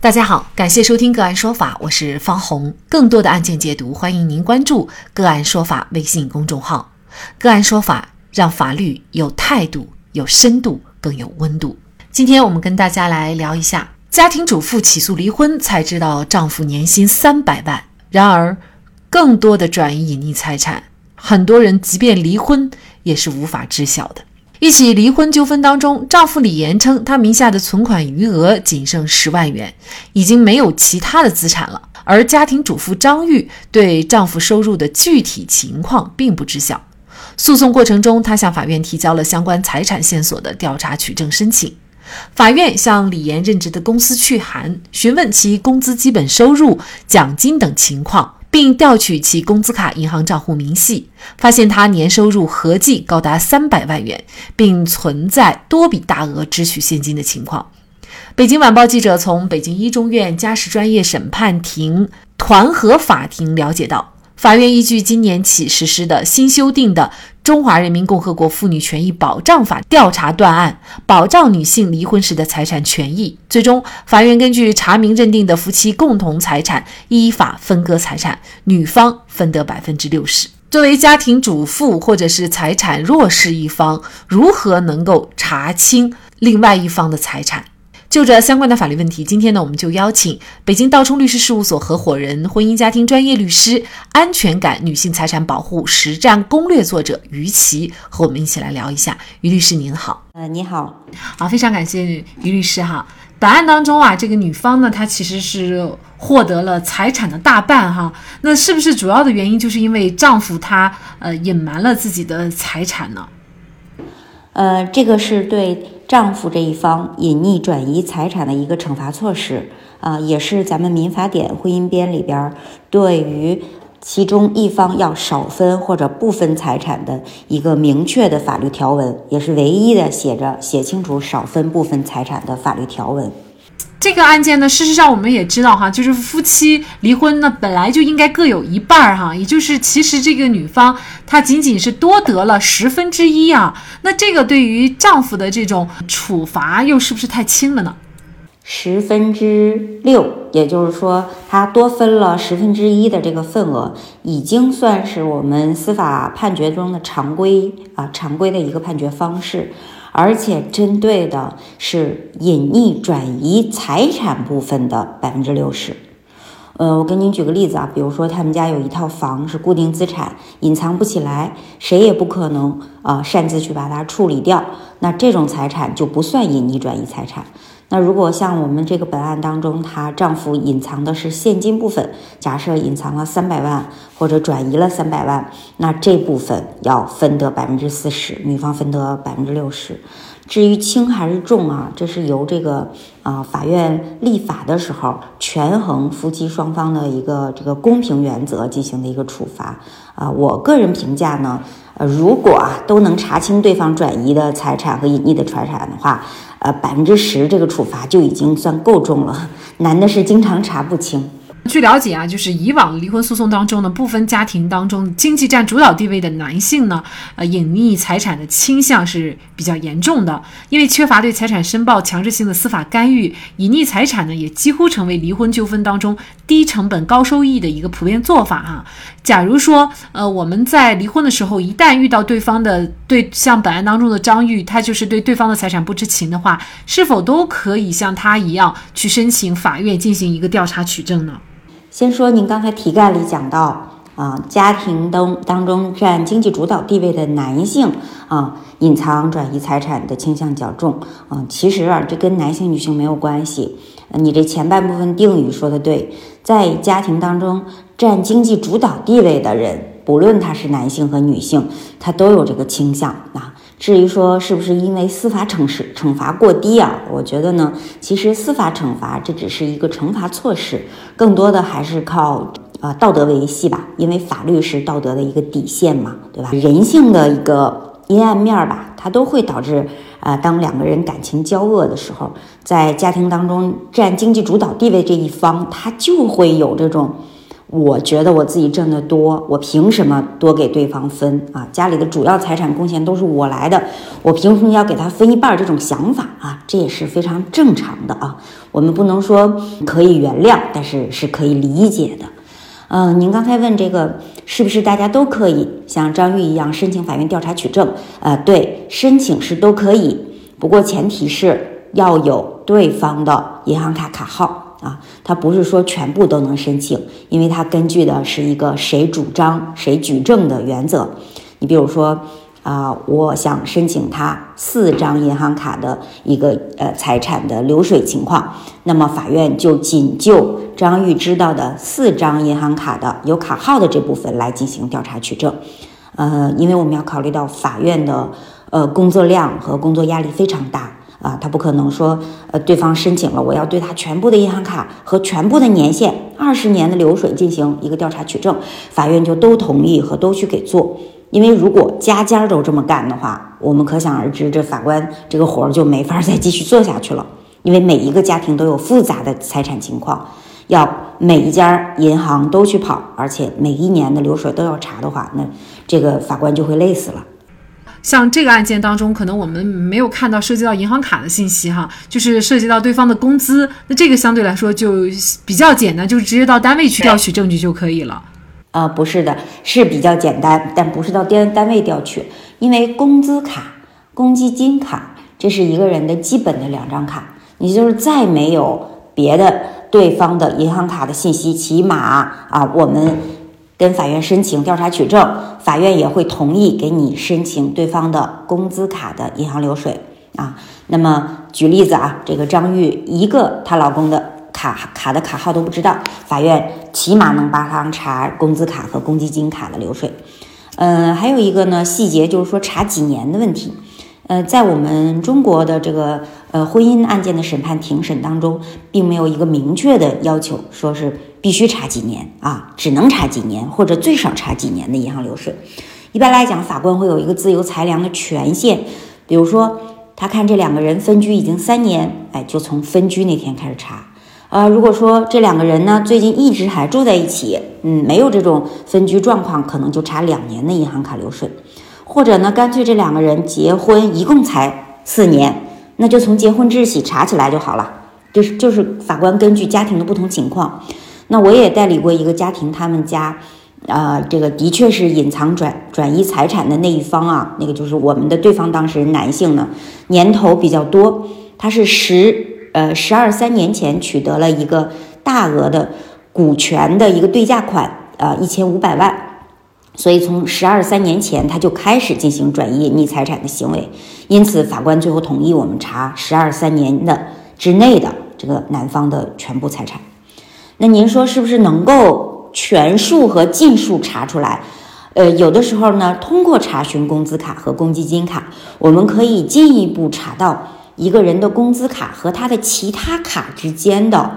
大家好，感谢收听个案说法，我是方红。更多的案件解读，欢迎您关注个案说法微信公众号。个案说法让法律有态度、有深度、更有温度。今天我们跟大家来聊一下，家庭主妇起诉离婚才知道丈夫年薪三百万。然而，更多的转移隐匿财产，很多人即便离婚也是无法知晓的。一起离婚纠纷当中，丈夫李岩称，他名下的存款余额仅剩十万元，已经没有其他的资产了。而家庭主妇张玉对丈夫收入的具体情况并不知晓。诉讼过程中，她向法院提交了相关财产线索的调查取证申请。法院向李岩任职的公司去函，询问其工资基本收入、奖金等情况。并调取其工资卡银行账户明细，发现他年收入合计高达三百万元，并存在多笔大额支取现金的情况。北京晚报记者从北京一中院家事专业审判庭团河法庭了解到。法院依据今年起实施的新修订的《中华人民共和国妇女权益保障法》调查断案，保障女性离婚时的财产权益。最终，法院根据查明认定的夫妻共同财产，依法分割财产，女方分得百分之六十。作为家庭主妇或者是财产弱势一方，如何能够查清另外一方的财产？就着相关的法律问题，今天呢，我们就邀请北京道冲律师事务所合伙人、婚姻家庭专业律师、安全感女性财产保护实战攻略作者于琦和我们一起来聊一下。于律师您好，呃，你好，好，非常感谢于律师哈。本案当中啊，这个女方呢，她其实是获得了财产的大半哈。那是不是主要的原因就是因为丈夫他呃隐瞒了自己的财产呢？呃，这个是对。丈夫这一方隐匿转移财产的一个惩罚措施啊，也是咱们民法典婚姻编里边对于其中一方要少分或者不分财产的一个明确的法律条文，也是唯一的写着写清楚少分不分财产的法律条文。这个案件呢，事实上我们也知道哈，就是夫妻离婚呢，本来就应该各有一半儿哈，也就是其实这个女方她仅仅是多得了十分之一啊，那这个对于丈夫的这种处罚又是不是太轻了呢？十分之六，也就是说他多分了十分之一的这个份额，已经算是我们司法判决中的常规啊，常规的一个判决方式。而且针对的是隐匿转移财产部分的百分之六十。呃，我给您举个例子啊，比如说他们家有一套房是固定资产，隐藏不起来，谁也不可能啊擅自去把它处理掉，那这种财产就不算隐匿转移财产。那如果像我们这个本案当中，她丈夫隐藏的是现金部分，假设隐藏了三百万或者转移了三百万，那这部分要分得百分之四十，女方分得百分之六十。至于轻还是重啊，这是由这个啊法院立法的时候权衡夫妻双方的一个这个公平原则进行的一个处罚啊。我个人评价呢，呃，如果啊都能查清对方转移的财产和隐匿的财产的话。呃，百分之十这个处罚就已经算够重了，难的是经常查不清。据了解啊，就是以往离婚诉讼当中呢，部分家庭当中经济占主导地位的男性呢，呃，隐匿财产的倾向是比较严重的。因为缺乏对财产申报强制性的司法干预，隐匿财产呢，也几乎成为离婚纠纷当中低成本高收益的一个普遍做法哈。假如说，呃，我们在离婚的时候，一旦遇到对方的对像本案当中的张玉，他就是对对方的财产不知情的话，是否都可以像他一样去申请法院进行一个调查取证呢？先说您刚才题干里讲到啊，家庭当当中占经济主导地位的男性啊，隐藏转移财产的倾向较重啊。其实啊，这跟男性女性没有关系。你这前半部分定语说的对，在家庭当中占经济主导地位的人，不论他是男性和女性，他都有这个倾向啊。至于说是不是因为司法惩罚惩罚过低啊？我觉得呢，其实司法惩罚这只是一个惩罚措施，更多的还是靠呃道德维系吧。因为法律是道德的一个底线嘛，对吧？人性的一个阴暗面吧，它都会导致啊，当两个人感情交恶的时候，在家庭当中占经济主导地位这一方，他就会有这种我觉得我自己挣得多，我凭什么多给对方分啊？家里的主要财产贡献都是我来的，我凭什么要给他分一半？这种想法啊，这也是非常正常的啊。我们不能说可以原谅，但是是可以理解的。嗯，您刚才问这个是不是大家都可以像张玉一样申请法院调查取证？呃，对，申请是都可以，不过前提是要有对方的银行卡卡号。啊，他不是说全部都能申请，因为他根据的是一个谁主张谁举证的原则。你比如说，啊，我想申请他四张银行卡的一个呃财产的流水情况，那么法院就仅就张玉知道的四张银行卡的有卡号的这部分来进行调查取证。呃，因为我们要考虑到法院的呃工作量和工作压力非常大。啊，他不可能说，呃，对方申请了，我要对他全部的银行卡和全部的年限、二十年的流水进行一个调查取证，法院就都同意和都去给做。因为如果家家都这么干的话，我们可想而知，这法官这个活儿就没法再继续做下去了。因为每一个家庭都有复杂的财产情况，要每一家银行都去跑，而且每一年的流水都要查的话，那这个法官就会累死了。像这个案件当中，可能我们没有看到涉及到银行卡的信息哈，就是涉及到对方的工资，那这个相对来说就比较简单，就直接到单位去调取证据就可以了。呃，不是的，是比较简单，但不是到单单位调取，因为工资卡、公积金卡这是一个人的基本的两张卡，你就是再没有别的对方的银行卡的信息，起码啊，我们。跟法院申请调查取证，法院也会同意给你申请对方的工资卡的银行流水啊。那么举例子啊，这个张玉一个她老公的卡卡的卡号都不知道，法院起码能帮他查工资卡和公积金卡的流水。嗯，还有一个呢细节就是说查几年的问题。呃，在我们中国的这个呃婚姻案件的审判庭审当中，并没有一个明确的要求，说是必须查几年啊，只能查几年或者最少查几年的银行流水。一般来讲，法官会有一个自由裁量的权限，比如说他看这两个人分居已经三年，哎，就从分居那天开始查。呃，如果说这两个人呢最近一直还住在一起，嗯，没有这种分居状况，可能就查两年的银行卡流水。或者呢，干脆这两个人结婚一共才四年，那就从结婚日起查起来就好了。就是就是法官根据家庭的不同情况，那我也代理过一个家庭，他们家，啊，这个的确是隐藏转转移财产的那一方啊，那个就是我们的对方当事人男性呢，年头比较多，他是十呃十二三年前取得了一个大额的股权的一个对价款，呃一千五百万。所以从十二三年前他就开始进行转移隐匿财产的行为，因此法官最后同意我们查十二三年的之内的这个男方的全部财产。那您说是不是能够全数和尽数查出来？呃，有的时候呢，通过查询工资卡和公积金卡，我们可以进一步查到一个人的工资卡和他的其他卡之间的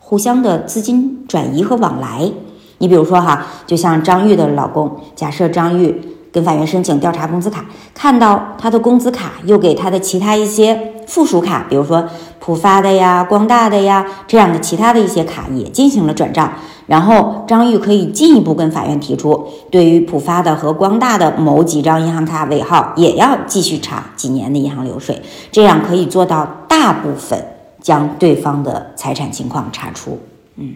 互相的资金转移和往来。你比如说哈，就像张玉的老公，假设张玉跟法院申请调查工资卡，看到他的工资卡又给他的其他一些附属卡，比如说浦发的呀、光大的呀这样的其他的一些卡也进行了转账，然后张玉可以进一步跟法院提出，对于浦发的和光大的某几张银行卡尾号也要继续查几年的银行流水，这样可以做到大部分将对方的财产情况查出。嗯。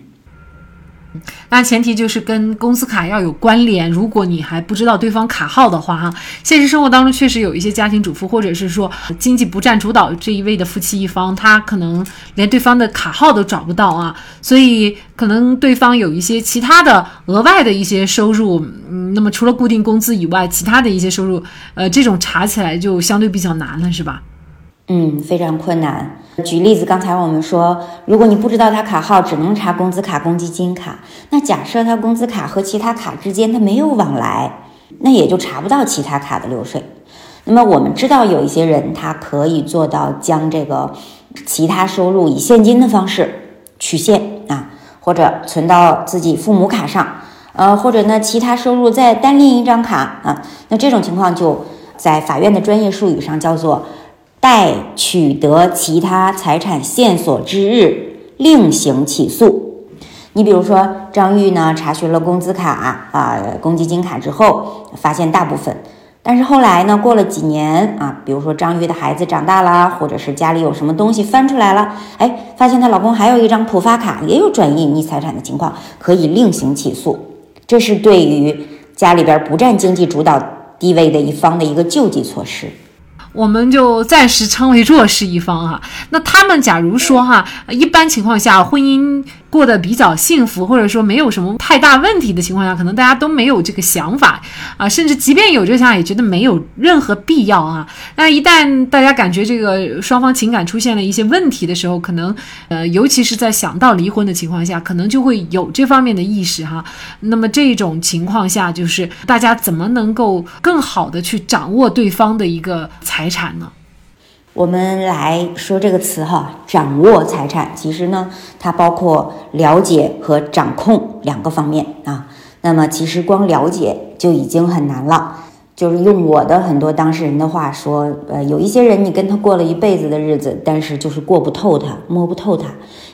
那前提就是跟公司卡要有关联。如果你还不知道对方卡号的话，哈，现实生活当中确实有一些家庭主妇，或者是说经济不占主导这一位的夫妻一方，他可能连对方的卡号都找不到啊。所以可能对方有一些其他的额外的一些收入，嗯，那么除了固定工资以外，其他的一些收入，呃，这种查起来就相对比较难了，是吧？嗯，非常困难。举例子，刚才我们说，如果你不知道他卡号，只能查工资卡、公积金卡。那假设他工资卡和其他卡之间他没有往来，那也就查不到其他卡的流水。那么我们知道有一些人，他可以做到将这个其他收入以现金的方式取现啊，或者存到自己父母卡上，呃，或者呢其他收入再单另一张卡啊。那这种情况就在法院的专业术语上叫做。待取得其他财产线索之日另行起诉。你比如说张玉呢，查询了工资卡啊、公积金卡之后，发现大部分。但是后来呢，过了几年啊，比如说张玉的孩子长大啦，或者是家里有什么东西翻出来了，哎，发现她老公还有一张浦发卡，也有转移隐匿财产的情况，可以另行起诉。这是对于家里边不占经济主导地位的一方的一个救济措施。我们就暂时称为弱势一方哈。那他们假如说哈，一般情况下婚姻。过得比较幸福，或者说没有什么太大问题的情况下，可能大家都没有这个想法啊，甚至即便有这个想法，也觉得没有任何必要啊。那一旦大家感觉这个双方情感出现了一些问题的时候，可能呃，尤其是在想到离婚的情况下，可能就会有这方面的意识哈。那么这种情况下，就是大家怎么能够更好的去掌握对方的一个财产呢？我们来说这个词哈，掌握财产，其实呢，它包括了解和掌控两个方面啊。那么，其实光了解就已经很难了。就是用我的很多当事人的话说，呃，有一些人你跟他过了一辈子的日子，但是就是过不透他，摸不透他，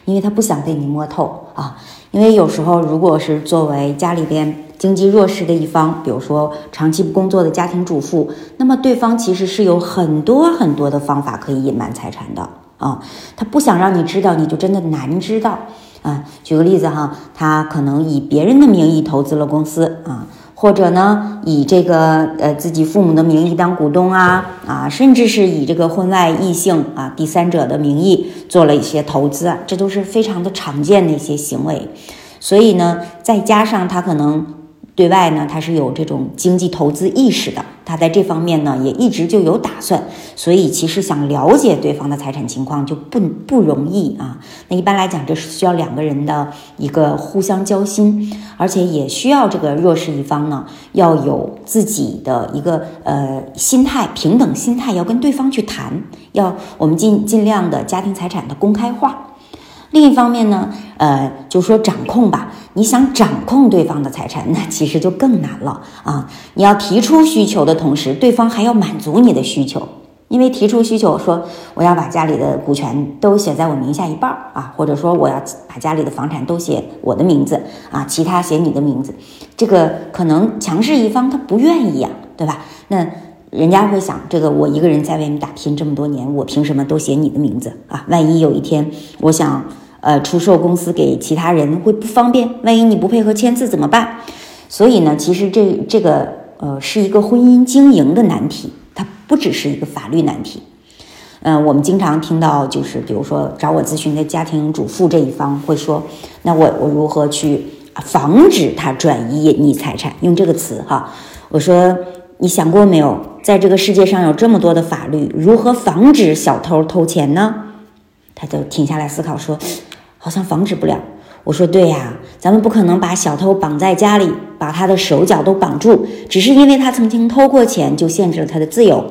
因为他不想被你摸透啊。因为有时候，如果是作为家里边。经济弱势的一方，比如说长期不工作的家庭主妇，那么对方其实是有很多很多的方法可以隐瞒财产的啊。他不想让你知道，你就真的难知道啊。举个例子哈，他可能以别人的名义投资了公司啊，或者呢以这个呃自己父母的名义当股东啊啊，甚至是以这个婚外异性啊第三者的名义做了一些投资，这都是非常的常见的一些行为。所以呢，再加上他可能。对外呢，他是有这种经济投资意识的，他在这方面呢也一直就有打算，所以其实想了解对方的财产情况就不不容易啊。那一般来讲，这是需要两个人的一个互相交心，而且也需要这个弱势一方呢要有自己的一个呃心态，平等心态，要跟对方去谈，要我们尽尽量的家庭财产的公开化。另一方面呢，呃，就说掌控吧，你想掌控对方的财产，那其实就更难了啊！你要提出需求的同时，对方还要满足你的需求，因为提出需求说我要把家里的股权都写在我名下一半儿啊，或者说我要把家里的房产都写我的名字啊，其他写你的名字，这个可能强势一方他不愿意呀，对吧？那人家会想，这个我一个人在外面打拼这么多年，我凭什么都写你的名字啊？万一有一天我想。呃，出售公司给其他人会不方便，万一你不配合签字怎么办？所以呢，其实这这个呃是一个婚姻经营的难题，它不只是一个法律难题。嗯，我们经常听到，就是比如说找我咨询的家庭主妇这一方会说，那我我如何去防止他转移隐匿财产？用这个词哈，我说你想过没有，在这个世界上有这么多的法律，如何防止小偷偷钱呢？他就停下来思考说。好像防止不了。我说对呀，咱们不可能把小偷绑在家里，把他的手脚都绑住，只是因为他曾经偷过钱就限制了他的自由。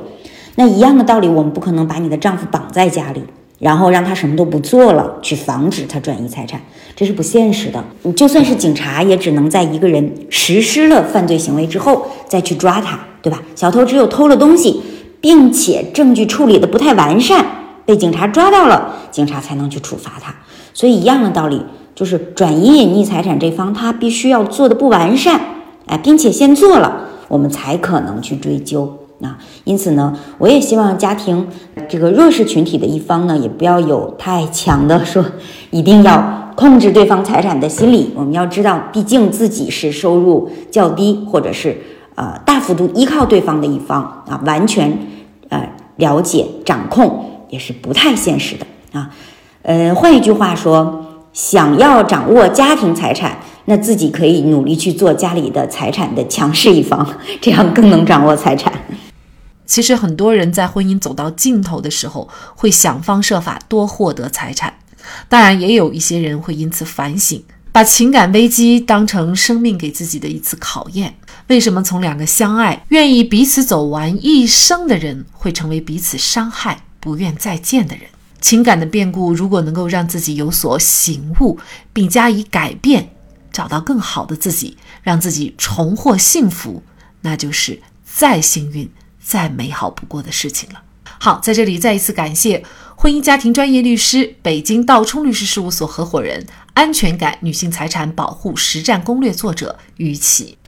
那一样的道理，我们不可能把你的丈夫绑在家里，然后让他什么都不做了，去防止他转移财产，这是不现实的。你就算是警察，也只能在一个人实施了犯罪行为之后再去抓他，对吧？小偷只有偷了东西，并且证据处理的不太完善，被警察抓到了，警察才能去处罚他。所以一样的道理，就是转移隐匿财产这方，他必须要做的不完善，哎，并且先做了，我们才可能去追究啊。因此呢，我也希望家庭这个弱势群体的一方呢，也不要有太强的说一定要控制对方财产的心理。我们要知道，毕竟自己是收入较低，或者是呃大幅度依靠对方的一方啊，完全呃了解掌控也是不太现实的啊。呃，换一句话说，想要掌握家庭财产，那自己可以努力去做家里的财产的强势一方，这样更能掌握财产。其实很多人在婚姻走到尽头的时候，会想方设法多获得财产。当然，也有一些人会因此反省，把情感危机当成生命给自己的一次考验。为什么从两个相爱、愿意彼此走完一生的人，会成为彼此伤害、不愿再见的人？情感的变故，如果能够让自己有所醒悟，并加以改变，找到更好的自己，让自己重获幸福，那就是再幸运、再美好不过的事情了。好，在这里再一次感谢。婚姻家庭专业律师，北京道冲律师事务所合伙人，安全感女性财产保护实战攻略作者于启。